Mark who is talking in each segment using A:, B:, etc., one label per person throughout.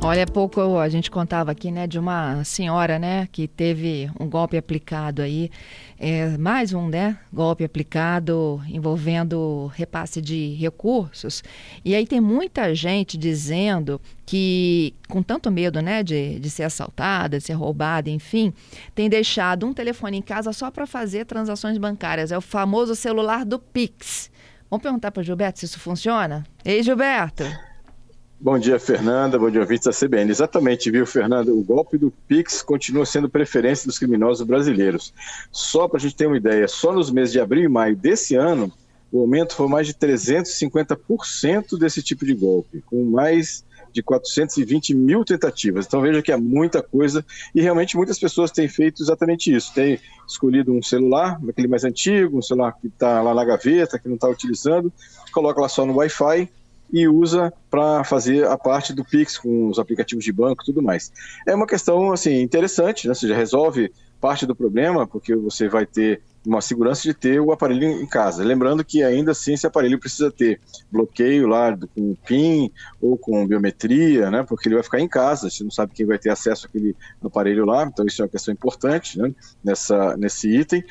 A: Olha, pouco a gente contava aqui, né, de uma senhora, né, que teve um golpe aplicado aí, é, mais um, né, golpe aplicado envolvendo repasse de recursos. E aí tem muita gente dizendo que, com tanto medo, né, de, de ser assaltada, de ser roubada, enfim, tem deixado um telefone em casa só para fazer transações bancárias. É o famoso celular do Pix. Vamos perguntar para o Gilberto se isso funciona? Ei, Gilberto!
B: Bom dia, Fernanda. Bom dia, ouvintes da CBN. Exatamente, viu, Fernanda? O golpe do Pix continua sendo preferência dos criminosos brasileiros. Só para a gente ter uma ideia, só nos meses de abril e maio desse ano, o aumento foi mais de 350% desse tipo de golpe, com mais de 420 mil tentativas. Então veja que é muita coisa e realmente muitas pessoas têm feito exatamente isso. Tem escolhido um celular, aquele mais antigo, um celular que está lá na gaveta, que não está utilizando, coloca lá só no Wi-Fi e usa para fazer a parte do Pix com os aplicativos de banco e tudo mais. É uma questão assim interessante, né? Ou seja, resolve parte do problema, porque você vai ter uma segurança de ter o aparelho em casa. Lembrando que ainda assim esse aparelho precisa ter bloqueio lá com PIN ou com biometria, né? Porque ele vai ficar em casa, você não sabe quem vai ter acesso àquele aparelho lá, então isso é uma questão importante né? Nessa, nesse item.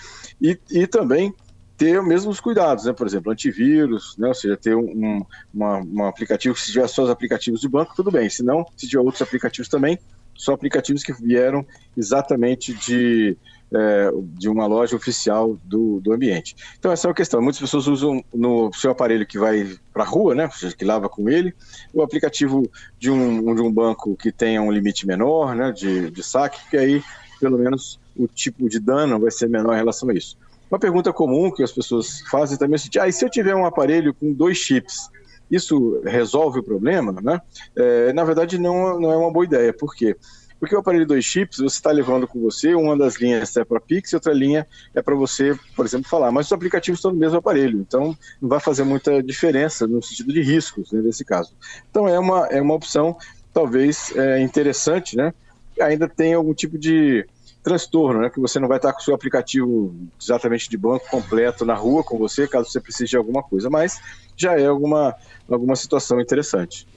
B: E, e também ter os mesmos cuidados, né? Por exemplo, antivírus, né? Ou seja, ter um, uma, um aplicativo se tiver só os aplicativos do banco, tudo bem. Se não, se tiver outros aplicativos também, só aplicativos que vieram exatamente de, é, de uma loja oficial do, do ambiente. Então essa é uma questão. Muitas pessoas usam no seu aparelho que vai para a rua, né? Seja, que lava com ele, o aplicativo de um, de um banco que tenha um limite menor, né? De, de saque, porque aí pelo menos o tipo de dano vai ser menor em relação a isso. Uma pergunta comum que as pessoas fazem também é assim, ah, e se eu tiver um aparelho com dois chips, isso resolve o problema? Né? É, na verdade, não, não é uma boa ideia. Por quê? Porque o aparelho dois chips, você está levando com você, uma das linhas é para Pix e outra linha é para você, por exemplo, falar. Mas os aplicativos estão no mesmo aparelho, então não vai fazer muita diferença no sentido de riscos, né, nesse caso. Então é uma, é uma opção talvez é, interessante, né? Ainda tem algum tipo de transtorno, né? Que você não vai estar com o seu aplicativo exatamente de banco completo na rua com você, caso você precise de alguma coisa, mas já é alguma, alguma situação interessante.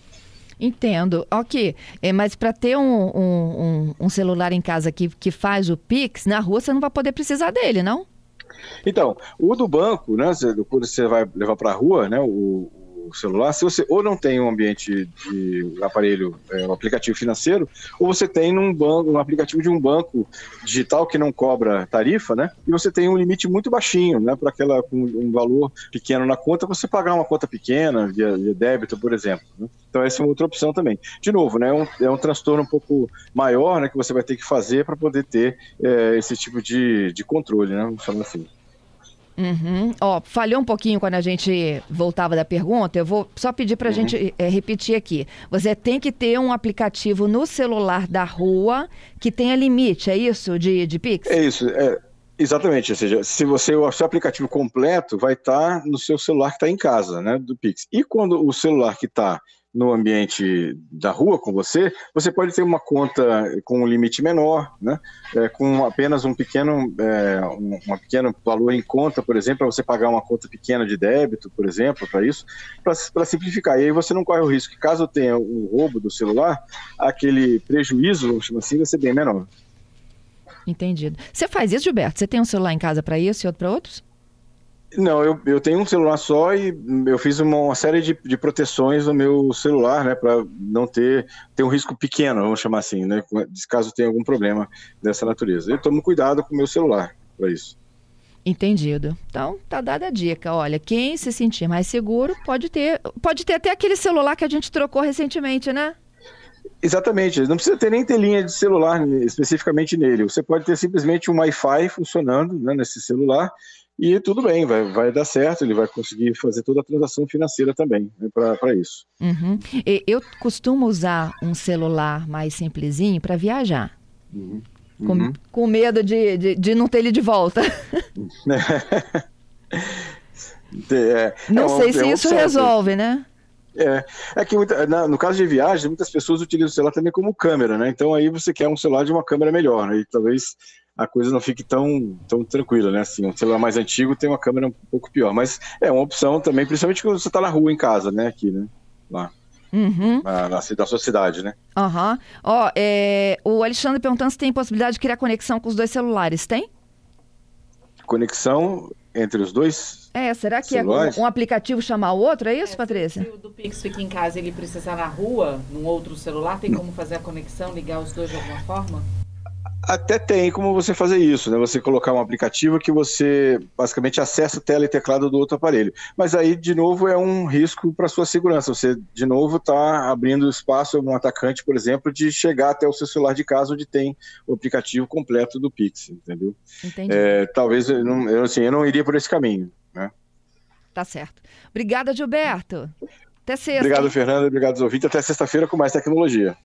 A: Entendo. Ok, é, mas para ter um, um, um, celular em casa que, que faz o Pix, na rua você não vai poder precisar dele, não?
B: Então, o do banco, né? Quando você vai levar para a rua, né? O, celular, se você ou não tem um ambiente de aparelho, é, um aplicativo financeiro, ou você tem num banco, um aplicativo de um banco digital que não cobra tarifa, né? E você tem um limite muito baixinho, né? Para aquela com um valor pequeno na conta, você pagar uma conta pequena via, via débito, por exemplo. Né? Então essa é uma outra opção também. De novo, né? É um, é um transtorno um pouco maior, né? Que você vai ter que fazer para poder ter é, esse tipo de, de controle, né? Vamos falar assim.
A: Uhum. Ó, falhou um pouquinho quando a gente voltava da pergunta. Eu vou só pedir para a uhum. gente é, repetir aqui. Você tem que ter um aplicativo no celular da rua que tenha limite, é isso, de, de Pix?
B: É isso, é, exatamente. Ou seja, se você o seu aplicativo completo vai estar tá no seu celular que está em casa, né, do Pix. E quando o celular que está no ambiente da rua com você, você pode ter uma conta com um limite menor, né? É, com apenas um pequeno, é, um, um, pequeno valor em conta, por exemplo, para você pagar uma conta pequena de débito, por exemplo, para isso, para simplificar. E aí você não corre o risco que, caso tenha um roubo do celular, aquele prejuízo, vamos chamar assim, vai ser bem menor.
A: Entendido. Você faz isso, Gilberto? Você tem um celular em casa para isso e outro para outros?
B: Não, eu, eu tenho um celular só e eu fiz uma, uma série de, de proteções no meu celular, né, para não ter, ter um risco pequeno, vamos chamar assim, né, caso tenha algum problema dessa natureza. Eu tomo cuidado com o meu celular para isso.
A: Entendido. Então, tá dada a dica. Olha, quem se sentir mais seguro pode ter, pode ter até aquele celular que a gente trocou recentemente, né?
B: Exatamente, não precisa ter nem ter linha de celular especificamente nele. Você pode ter simplesmente um Wi-Fi funcionando né, nesse celular e tudo bem, vai, vai dar certo, ele vai conseguir fazer toda a transação financeira também né, para isso.
A: Uhum. Eu costumo usar um celular mais simplesinho para viajar. Uhum. Com, uhum. com medo de, de, de, não ter ele de volta. é, não é sei se isso resolve, né?
B: É, é que muita, na, no caso de viagem, muitas pessoas utilizam o celular também como câmera, né? Então aí você quer um celular de uma câmera melhor, né? E talvez a coisa não fique tão, tão tranquila, né? Assim, um celular mais antigo tem uma câmera um pouco pior, mas é uma opção também, principalmente quando você está na rua em casa, né? Aqui, né? Lá.
A: Uhum.
B: Na, na, na sua cidade, né?
A: Aham. Uhum. Ó, é, o Alexandre perguntando se tem possibilidade de criar conexão com os dois celulares, tem?
B: Conexão entre os dois?
A: É, será que é um, um, aplicativo chamar o outro? É isso, é, Patrícia?
C: Se o do Pix fica em casa e ele precisar na rua, num outro celular, tem como fazer a conexão, ligar os dois de alguma forma?
B: Até tem como você fazer isso, né? Você colocar um aplicativo que você basicamente acessa tela e teclado do outro aparelho. Mas aí, de novo, é um risco para sua segurança. Você, de novo, está abrindo espaço a um atacante, por exemplo, de chegar até o seu celular de casa onde tem o aplicativo completo do Pix, entendeu?
A: Entendi.
B: É, talvez eu não, eu, assim, eu não iria por esse caminho, né?
A: Tá certo. Obrigada, Gilberto. Até sexta.
B: Obrigado, Fernanda. Obrigado, ouvintes. Até sexta-feira com mais tecnologia.